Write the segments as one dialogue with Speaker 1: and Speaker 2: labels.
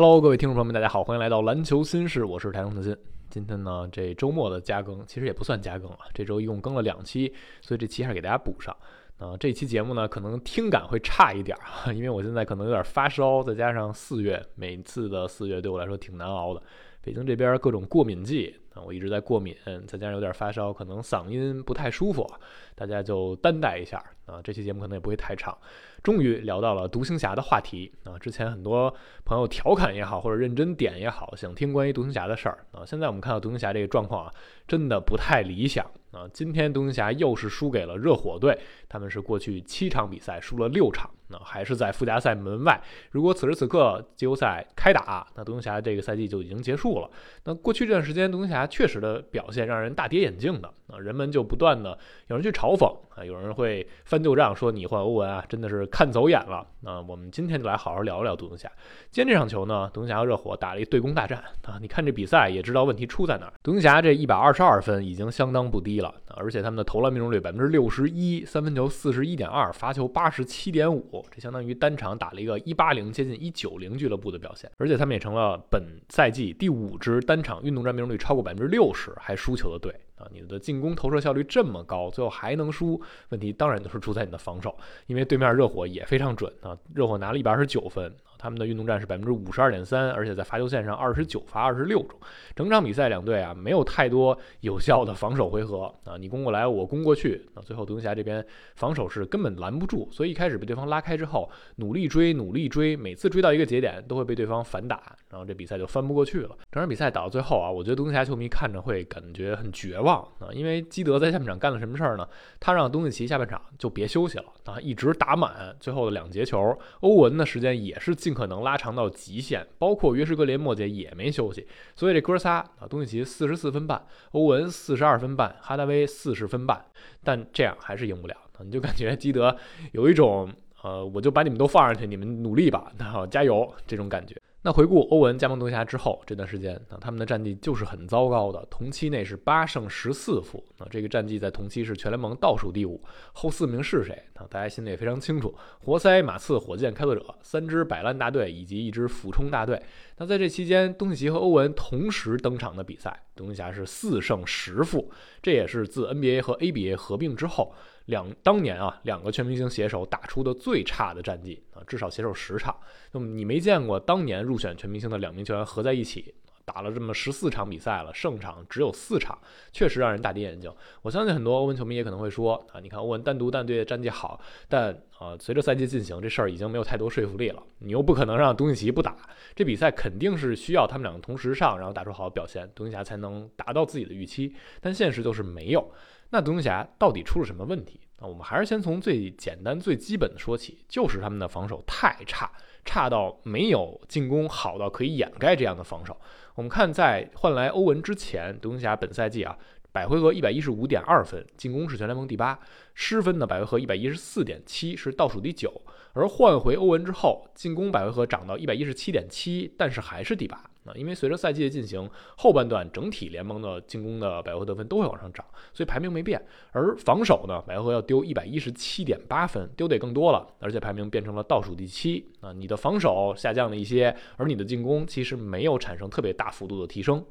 Speaker 1: Hello，各位听众朋友们，大家好，欢迎来到篮球新事，我是台中特金。今天呢，这周末的加更其实也不算加更啊，这周一共更了两期，所以这期还是给大家补上。啊，这期节目呢，可能听感会差一点儿，因为我现在可能有点发烧，再加上四月，每次的四月对我来说挺难熬的。北京这边各种过敏季，我一直在过敏，再加上有点发烧，可能嗓音不太舒服，大家就担待一下啊。这期节目可能也不会太长。终于聊到了独行侠的话题啊！之前很多朋友调侃也好，或者认真点也好，想听关于独行侠的事儿啊。现在我们看到独行侠这个状况啊，真的不太理想啊。今天独行侠又是输给了热火队，他们是过去七场比赛输了六场，那还是在附加赛门外。如果此时此刻季后赛开打，那独行侠这个赛季就已经结束了。那过去这段时间，独行侠确实的表现让人大跌眼镜的啊，人们就不断的有人去嘲讽啊，有人会翻旧账说你换欧文啊，真的是。看走眼了，那我们今天就来好好聊聊独行侠。今天这场球呢，独行侠和热火打了一对攻大战啊。你看这比赛也知道问题出在哪儿。独行侠这一百二十二分已经相当不低了，而且他们的投篮命中率百分之六十一，三分球四十一点二，罚球八十七点五，这相当于单场打了一个一八零接近一九零俱乐部的表现。而且他们也成了本赛季第五支单场运动战命中率超过百分之六十还输球的队。啊，你的进攻投射效率这么高，最后还能输？问题当然就是出在你的防守，因为对面热火也非常准啊，热火拿了一百二十九分。他们的运动战是百分之五十二点三，而且在罚球线上二十九罚二十六中。整场比赛两队啊没有太多有效的防守回合啊，你攻过来我攻过去，那最后独行侠这边防守是根本拦不住，所以一开始被对方拉开之后，努力追努力追，每次追到一个节点都会被对方反打，然后这比赛就翻不过去了。整场比赛打到最后啊，我觉得独行侠球迷看着会感觉很绝望啊，因为基德在下半场干了什么事儿呢？他让东契奇下半场就别休息了啊，一直打满最后的两节球，欧文的时间也是。尽可能拉长到极限，包括约什格林末节也没休息，所以这哥仨啊，东契奇四十四分半，欧文四十二分半，哈达威四十分半，但这样还是赢不了，你就感觉 基德有一种呃，我就把你们都放上去，你们努力吧，那好加油这种感觉。那回顾欧文加盟独侠之后这段时间，那他们的战绩就是很糟糕的。同期内是八胜十四负，那这个战绩在同期是全联盟倒数第五。后四名是谁？啊大家心里也非常清楚：活塞、马刺、火箭、开拓者三支摆烂大队以及一支俯冲大队。那在这期间，东契奇和欧文同时登场的比赛，独行侠是四胜十负，这也是自 NBA 和 ABA 合并之后。两当年啊，两个全明星携手打出的最差的战绩啊，至少携手十场。那么你没见过当年入选全明星的两名球员合在一起打了这么十四场比赛了，胜场只有四场，确实让人大跌眼镜。我相信很多欧文球迷也可能会说啊，你看欧文单独单队战绩好，但啊，随着赛季进行，这事儿已经没有太多说服力了。你又不可能让东契奇不打，这比赛肯定是需要他们两个同时上，然后打出好的表现，独行侠才能达到自己的预期。但现实就是没有。那独行侠到底出了什么问题？那我们还是先从最简单、最基本的说起，就是他们的防守太差，差到没有进攻好到可以掩盖这样的防守。我们看在换来欧文之前，独行侠本赛季啊。百回合一百一十五点二分，进攻是全联盟第八；失分的，百回合一百一十四点七，是倒数第九。而换回欧文之后，进攻百回合涨到一百一十七点七，但是还是第八啊！因为随着赛季的进行，后半段整体联盟的进攻的百回合得分都会往上涨，所以排名没变。而防守呢，百回合要丢一百一十七点八分，丢得更多了，而且排名变成了倒数第七啊！你的防守下降了一些，而你的进攻其实没有产生特别大幅度的提升。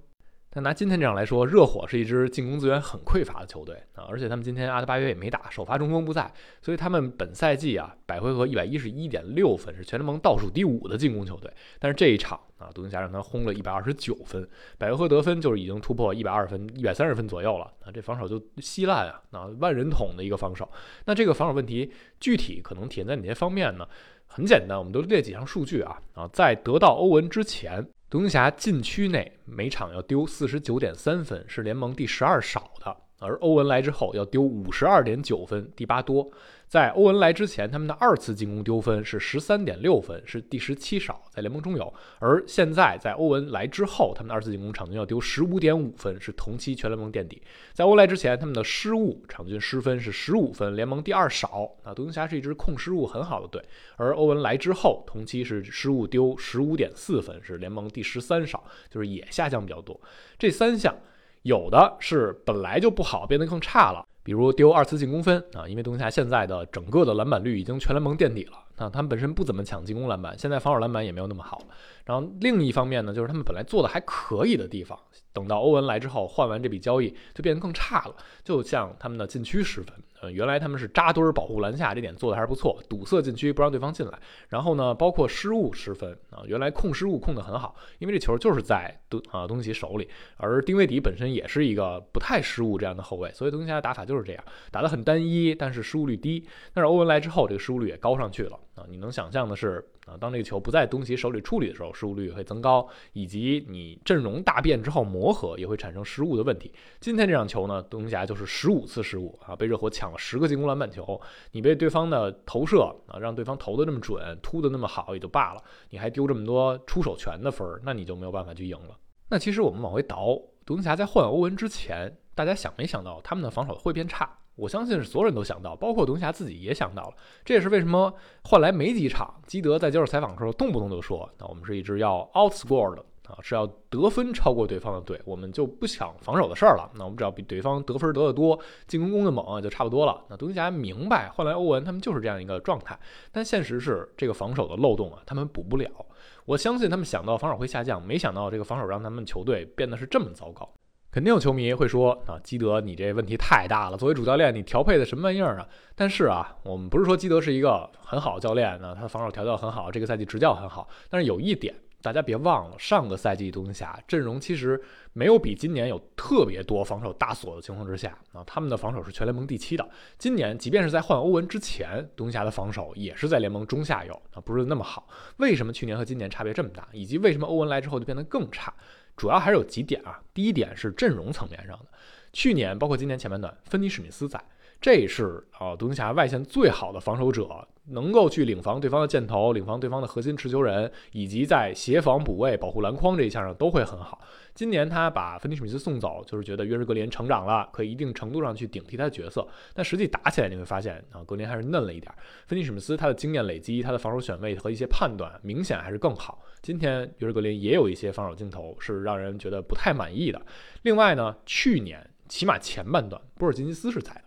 Speaker 1: 那拿今天这样来说，热火是一支进攻资源很匮乏的球队啊，而且他们今天阿德巴约也没打，首发中锋不在，所以他们本赛季啊，百回合一百一十一点六分，是全联盟倒数第五的进攻球队。但是这一场啊，独行侠让他轰了一百二十九分，百回合得分就是已经突破一百二分、一百三十分左右了啊，这防守就稀烂啊，啊，万人桶的一个防守。那这个防守问题具体可能体现在哪些方面呢？很简单，我们都列几项数据啊啊，在得到欧文之前。独行侠禁区内每场要丢四十九点三分，是联盟第十二少的；而欧文来之后要丢五十二点九分，第八多。在欧文来之前，他们的二次进攻丢分是十三点六分，是第十七少，在联盟中有。而现在在欧文来之后，他们的二次进攻场均要丢十五点五分，是同期全联盟垫底。在欧来之前，他们的失误场均失分是十五分，联盟第二少。那独行侠是一支控失误很好的队，而欧文来之后，同期是失误丢十五点四分，是联盟第十三少，就是也下降比较多。这三项有的是本来就不好，变得更差了。比如丢二次进攻分啊，因为独行侠现在的整个的篮板率已经全联盟垫底了。那他们本身不怎么抢进攻篮板，现在防守篮板也没有那么好。然后另一方面呢，就是他们本来做的还可以的地方，等到欧文来之后，换完这笔交易就变得更差了。就像他们的禁区失分。呃，原来他们是扎堆保护篮下，这点做的还是不错，堵塞禁区不让对方进来。然后呢，包括失误失分啊，原来控失误控得很好，因为这球就是在东啊东契奇手里，而丁威迪本身也是一个不太失误这样的后卫，所以东契奇的打法就是这样，打得很单一，但是失误率低。但是欧文来之后，这个失误率也高上去了啊，你能想象的是。啊，当这个球不在东契手里处理的时候，失误率会增高，以及你阵容大变之后磨合也会产生失误的问题。今天这场球呢，东契就是十五次失误啊，被热火抢抢了十个进攻篮板球，你被对方的投射啊，让对方投的那么准，突的那么好也就罢了，你还丢这么多出手权的分儿，那你就没有办法去赢了。那其实我们往回倒，独行侠在换欧文之前，大家想没想到他们的防守会变差？我相信是所有人都想到，包括独行侠自己也想到了。这也是为什么换来没几场，基德在接受采访的时候动不动就说：“那我们是一支要 outscore 的啊，是要得分超过对方的队，我们就不想防守的事儿了。那我们只要比对方得分得的多，进攻攻的猛就差不多了。”那独行侠明白换来欧文他们就是这样一个状态，但现实是这个防守的漏洞啊，他们补不了。我相信他们想到防守会下降，没想到这个防守让他们球队变得是这么糟糕。肯定有球迷会说啊，基德，你这问题太大了。作为主教练，你调配的什么玩意儿啊？但是啊，我们不是说基德是一个很好的教练呢，他的防守调教很好，这个赛季执教很好。但是有一点，大家别忘了，上个赛季独行侠阵容其实没有比今年有特别多防守大锁的情况之下啊，他们的防守是全联盟第七的。今年即便是在换欧文之前，独行侠的防守也是在联盟中下游啊，不是那么好。为什么去年和今年差别这么大？以及为什么欧文来之后就变得更差？主要还是有几点啊。第一点是阵容层面上的，去年包括今年前半段，芬尼史密斯在，这是啊独行侠外线最好的防守者。能够去领防对方的箭头，领防对方的核心持球人，以及在协防补位、保护篮筐这一项上都会很好。今年他把芬尼史密斯送走，就是觉得约什格林成长了，可以一定程度上去顶替他的角色。但实际打起来你会发现啊，格林还是嫩了一点。芬尼史密斯他的经验累积、他的防守选位和一些判断明显还是更好。今天约什格林也有一些防守镜头是让人觉得不太满意的。另外呢，去年起码前半段波尔津吉斯是在的，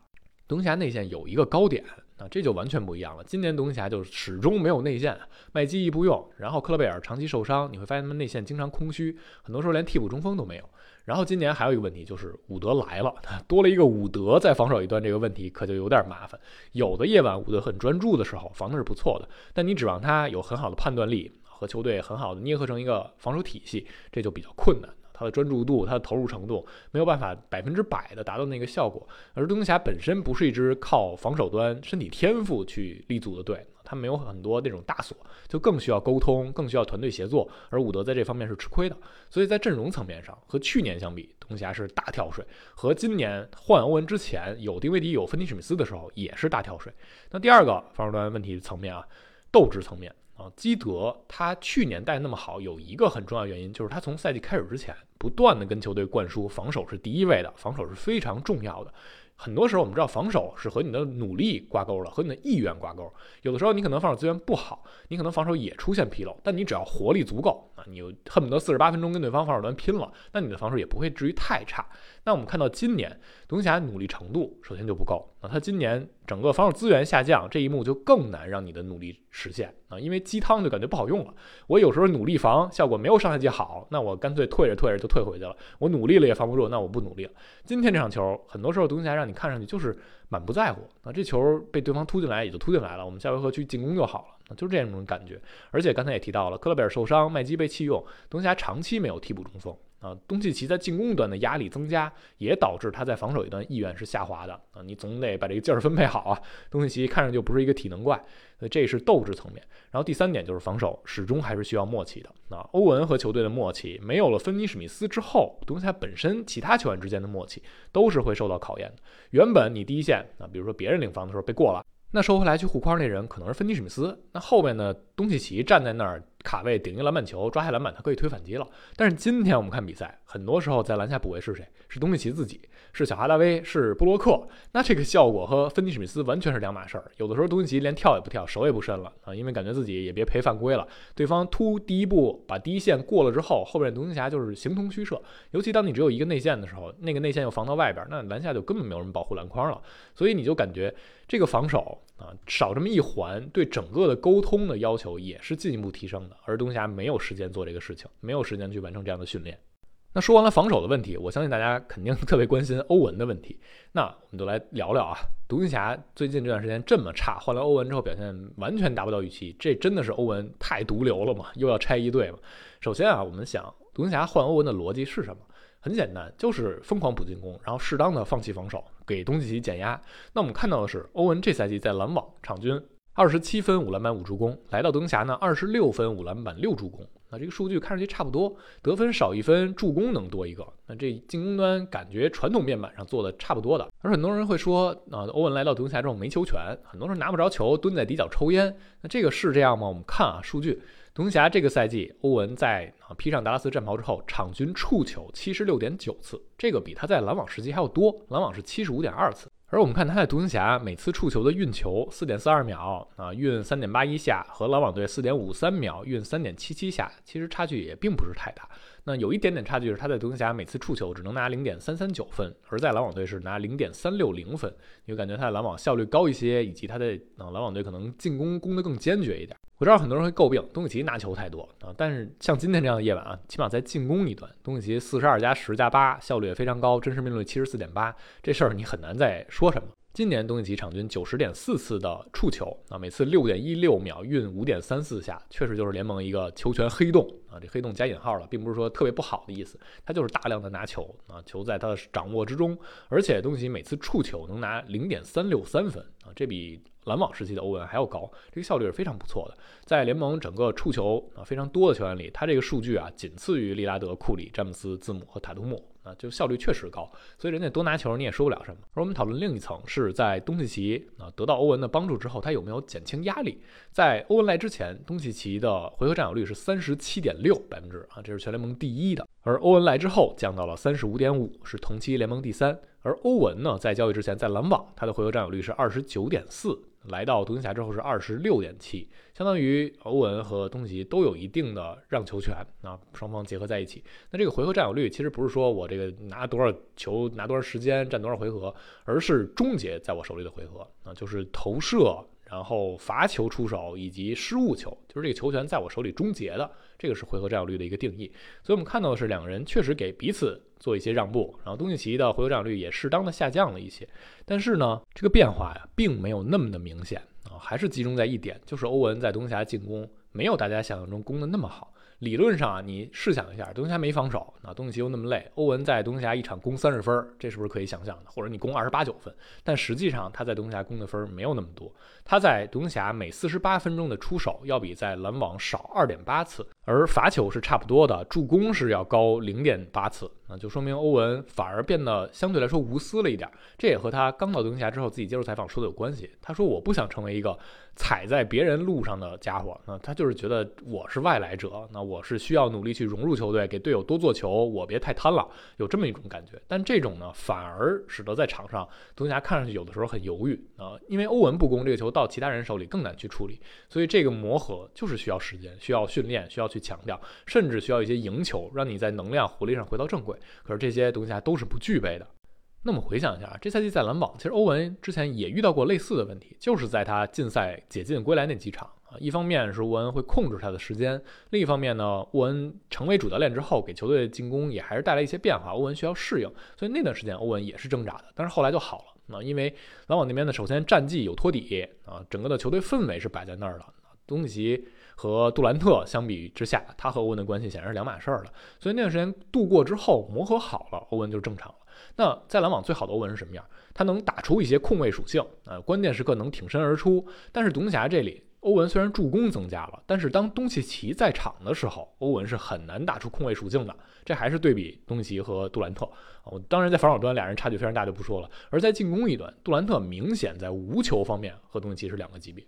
Speaker 1: 东峡内线有一个高点。啊，这就完全不一样了。今年独行侠就始终没有内线，麦基一不用，然后克勒贝尔长期受伤，你会发现他们内线经常空虚，很多时候连替补中锋都没有。然后今年还有一个问题就是伍德来了，多了一个伍德在防守一端，这个问题可就有点麻烦。有的夜晚伍德很专注的时候，防的是不错的，但你指望他有很好的判断力和球队很好的捏合成一个防守体系，这就比较困难。他的专注度，他的投入程度没有办法百分之百的达到那个效果。而独行侠本身不是一支靠防守端身体天赋去立足的队，他没有很多那种大锁，就更需要沟通，更需要团队协作。而伍德在这方面是吃亏的，所以在阵容层面上和去年相比，独行侠是大跳水。和今年换欧文之前有丁威迪有芬尼史密斯的时候也是大跳水。那第二个防守端问题层面啊，斗志层面。啊，基德他去年带那么好，有一个很重要原因，就是他从赛季开始之前不断的跟球队灌输防守是第一位的，防守是非常重要的。很多时候我们知道防守是和你的努力挂钩了，和你的意愿挂钩。有的时候你可能防守资源不好，你可能防守也出现纰漏，但你只要活力足够啊，你恨不得四十八分钟跟对方防守端拼了，那你的防守也不会至于太差。那我们看到今年独行侠努力程度首先就不够啊，他今年整个防守资源下降，这一幕就更难让你的努力实现啊，因为鸡汤就感觉不好用了。我有时候努力防效果没有上赛季好，那我干脆退着退着就退回去了。我努力了也防不住，那我不努力了。今天这场球，很多时候独行侠让你看上去就是满不在乎啊，这球被对方突进来也就突进来了，我们下回合去进攻就好了，就是这样一种感觉。而且刚才也提到了，克勒贝尔受伤，麦基被弃用，东契奇长期没有替补中锋。啊，东契奇在进攻端的压力增加，也导致他在防守一端意愿是下滑的啊。你总得把这个劲儿分配好啊。东契奇看上去就不是一个体能怪，所以这是斗志层面。然后第三点就是防守始终还是需要默契的。那欧文和球队的默契没有了芬尼史密斯之后，东契奇本身其他球员之间的默契都是会受到考验的。原本你第一线啊，比如说别人领防的时候被过了，那收回来去护框那人可能是芬尼史密斯，那后面呢，东契奇站在那儿。卡位顶一个篮板球，抓下篮板，他可以推反击了。但是今天我们看比赛，很多时候在篮下补位是谁？是东契奇自己，是小哈达威，是布洛克。那这个效果和芬尼史密斯完全是两码事儿。有的时候东契奇连跳也不跳，手也不伸了啊，因为感觉自己也别赔犯规了。对方突第一步把第一线过了之后，后边独行侠就是形同虚设。尤其当你只有一个内线的时候，那个内线又防到外边，那篮下就根本没有人保护篮筐了。所以你就感觉这个防守啊，少这么一环，对整个的沟通的要求也是进一步提升的。而东侠没有时间做这个事情，没有时间去完成这样的训练。那说完了防守的问题，我相信大家肯定 特别关心欧文的问题。那我们就来聊聊啊，独行侠最近这段时间这么差，换了欧文之后表现完全达不到预期，这真的是欧文太毒瘤了嘛？又要拆一队嘛？首先啊，我们想独行侠换欧文的逻辑是什么？很简单，就是疯狂补进攻，然后适当的放弃防守，给东契奇减压。那我们看到的是，欧文这赛季在篮网场均二十七分、五篮板、五助攻，来到独行侠呢，二十六分、五篮板、六助攻。那这个数据看上去差不多，得分少一分，助攻能多一个。那这进攻端感觉传统面板上做的差不多的。而很多人会说，啊，欧文来到独行侠之后没球权，很多人拿不着球，蹲在底角抽烟。那这个是这样吗？我们看啊，数据。独行侠这个赛季，欧文在啊披上达拉斯战袍之后，场均触球七十六点九次，这个比他在篮网时期还要多。篮网是七十五点二次。而我们看他在独行侠每次触球的运球四点四二秒啊，运三点八一下，和篮网队四点五三秒运三点七七下，其实差距也并不是太大。那有一点点差距是他在独行侠每次触球只能拿零点三三九分，而在篮网队是拿零点三六零分。你会感觉他的篮网效率高一些，以及他的啊篮网队可能进攻攻得更坚决一点。我知道很多人会诟病东契奇拿球太多啊，但是像今天这样的夜晚啊，起码在进攻一端，东契奇四十二加十加八，效率也非常高，真实命中率七十四点八，这事儿你很难再说什么。今年东契奇场均九十点四次的触球啊，每次六点一六秒运五点三四下，确实就是联盟一个球权黑洞啊。这黑洞加引号了，并不是说特别不好的意思，他就是大量的拿球啊，球在他的掌握之中，而且东契奇每次触球能拿零点三六三分啊，这比篮网时期的欧文还要高，这个效率是非常不错的。在联盟整个触球啊非常多的球员里，他这个数据啊仅次于利拉德、库里、詹姆斯、字母和塔图姆。啊，就效率确实高，所以人家多拿球你也说不了什么。而我们讨论另一层，是在东契奇啊得到欧文的帮助之后，他有没有减轻压力？在欧文来之前，东契奇的回合占有率是三十七点六百分之啊，这是全联盟第一的。而欧文来之后降到了三十五点五，是同期联盟第三。而欧文呢，在交易之前，在篮网他的回合占有率是二十九点四。来到独行侠之后是二十六点七，相当于欧文和东契奇都有一定的让球权啊，双方结合在一起。那这个回合占有率其实不是说我这个拿多少球拿多少时间占多少回合，而是终结在我手里的回合啊，就是投射。然后罚球出手以及失误球，就是这个球权在我手里终结的，这个是回合占有率的一个定义。所以我们看到的是两个人确实给彼此做一些让步，然后东契奇的回合占有率也适当的下降了一些。但是呢，这个变化呀，并没有那么的明显啊，还是集中在一点，就是欧文在东侠进攻没有大家想象中攻的那么好。理论上啊，你试想一下，东契奇没防守，那东契奇又那么累，欧文在东契奇一场攻三十分，这是不是可以想象的？或者你攻二十八九分，但实际上他在东契奇攻的分没有那么多，他在东契奇每四十八分钟的出手要比在篮网少二点八次，而罚球是差不多的，助攻是要高零点八次，那就说明欧文反而变得相对来说无私了一点。这也和他刚到东契奇之后自己接受采访说的有关系。他说我不想成为一个。踩在别人路上的家伙，那他就是觉得我是外来者，那我是需要努力去融入球队，给队友多做球，我别太贪了，有这么一种感觉。但这种呢，反而使得在场上，独行侠看上去有的时候很犹豫啊，因为欧文不攻这个球到其他人手里更难去处理，所以这个磨合就是需要时间，需要训练，需要去强调，甚至需要一些赢球，让你在能量、活力上回到正轨。可是这些独行侠都是不具备的。那么回想一下，这赛季在篮网，其实欧文之前也遇到过类似的问题，就是在他禁赛解禁归来那几场啊。一方面是欧文会控制他的时间，另一方面呢，欧文成为主教练之后，给球队进攻也还是带来一些变化，欧文需要适应，所以那段时间欧文也是挣扎的。但是后来就好了啊，因为篮网那边呢，首先战绩有托底啊，整个的球队氛围是摆在那儿的。东契奇和杜兰特相比之下，他和欧文的关系显然是两码事儿了。所以那段时间度过之后，磨合好了，欧文就正常了。那在篮网最好的欧文是什么样？他能打出一些控卫属性，呃，关键时刻能挺身而出。但是独行侠这里，欧文虽然助攻增加了，但是当东契奇在场的时候，欧文是很难打出控卫属性的。这还是对比东契奇和杜兰特。我当然在防守端俩人差距非常大就不说了，而在进攻一端，杜兰特明显在无球方面和东契奇是两个级别。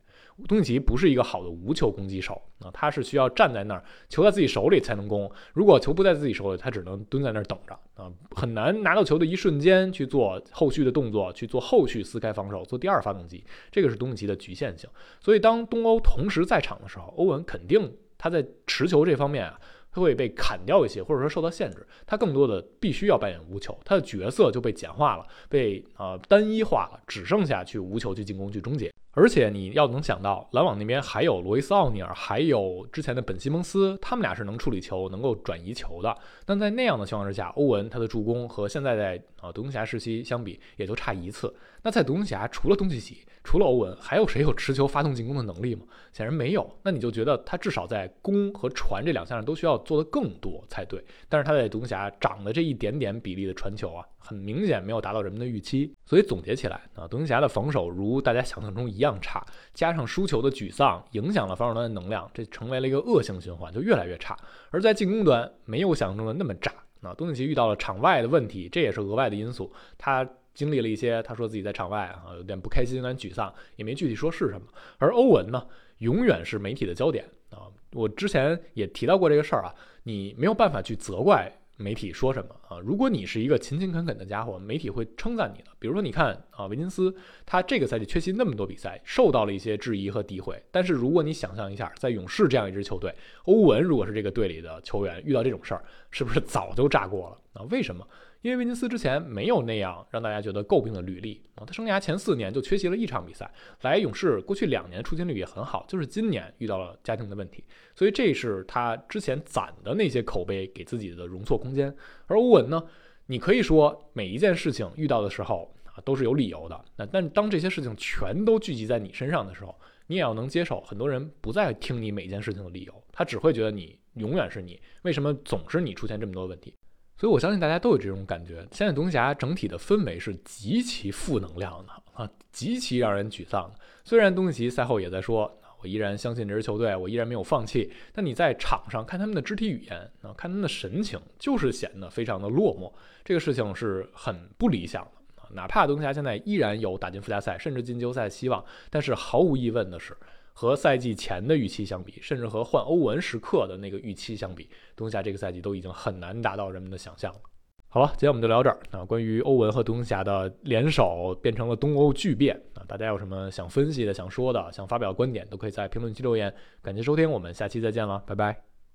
Speaker 1: 东契奇不是一个好的无球攻击手啊，他是需要站在那儿，球在自己手里才能攻。如果球不在自己手里，他只能蹲在那儿等着啊，很难拿到球的一瞬间去做后续的动作，去做后续撕开防守，做第二发动机。这个是东契奇的局限性。所以当东欧同时在场的时候，欧文肯定他在持球这方面啊。他会被砍掉一些，或者说受到限制。他更多的必须要扮演无球，他的角色就被简化了，被呃单一化了，只剩下去无球去进攻去终结。而且你要能想到，篮网那边还有罗伊斯奥尼尔，还有之前的本西蒙斯，他们俩是能处理球、能够转移球的。那在那样的情况之下，欧文他的助攻和现在在啊独行侠时期相比，也就差一次。那在独行侠除了东契奇，除了欧文，还有谁有持球发动进攻的能力吗？显然没有。那你就觉得他至少在攻和传这两项上都需要做得更多才对。但是他在独行侠涨的这一点点比例的传球啊。很明显没有达到人们的预期，所以总结起来啊，独行侠的防守如大家想象中一样差，加上输球的沮丧，影响了防守端的能量，这成为了一个恶性循环，就越来越差。而在进攻端没有想象中的那么炸，啊，东契奇遇到了场外的问题，这也是额外的因素。他经历了一些，他说自己在场外啊有点不开心、有点沮丧，也没具体说是什么。而欧文呢，永远是媒体的焦点啊。我之前也提到过这个事儿啊，你没有办法去责怪。媒体说什么啊？如果你是一个勤勤恳恳的家伙，媒体会称赞你的。比如说，你看啊，维金斯他这个赛季缺席那么多比赛，受到了一些质疑和诋毁。但是如果你想象一下，在勇士这样一支球队，欧文如果是这个队里的球员，遇到这种事儿，是不是早就炸锅了啊？为什么？因为维金斯之前没有那样让大家觉得诟病的履历啊，他生涯前四年就缺席了一场比赛。来勇士过去两年出勤率也很好，就是今年遇到了家庭的问题，所以这是他之前攒的那些口碑给自己的容错空间。而欧文呢，你可以说每一件事情遇到的时候啊都是有理由的，那但当这些事情全都聚集在你身上的时候，你也要能接受很多人不再听你每件事情的理由，他只会觉得你永远是你，为什么总是你出现这么多问题？所以，我相信大家都有这种感觉。现在独行侠整体的氛围是极其负能量的啊，极其让人沮丧的。虽然东契奇赛后也在说，我依然相信这支球队，我依然没有放弃。但你在场上看他们的肢体语言啊，看他们的神情，就是显得非常的落寞。这个事情是很不理想的啊。哪怕独行侠现在依然有打进附加赛，甚至进季后赛的希望，但是毫无疑问的是。和赛季前的预期相比，甚至和换欧文时刻的那个预期相比，东夏这个赛季都已经很难达到人们的想象了。好了，今天我们就聊这儿啊。关于欧文和独行侠的联手变成了东欧巨变啊，大家有什么想分析的、想说的、想发表观点，都可以在评论区留言。感谢收听，我们下期再见了，拜拜。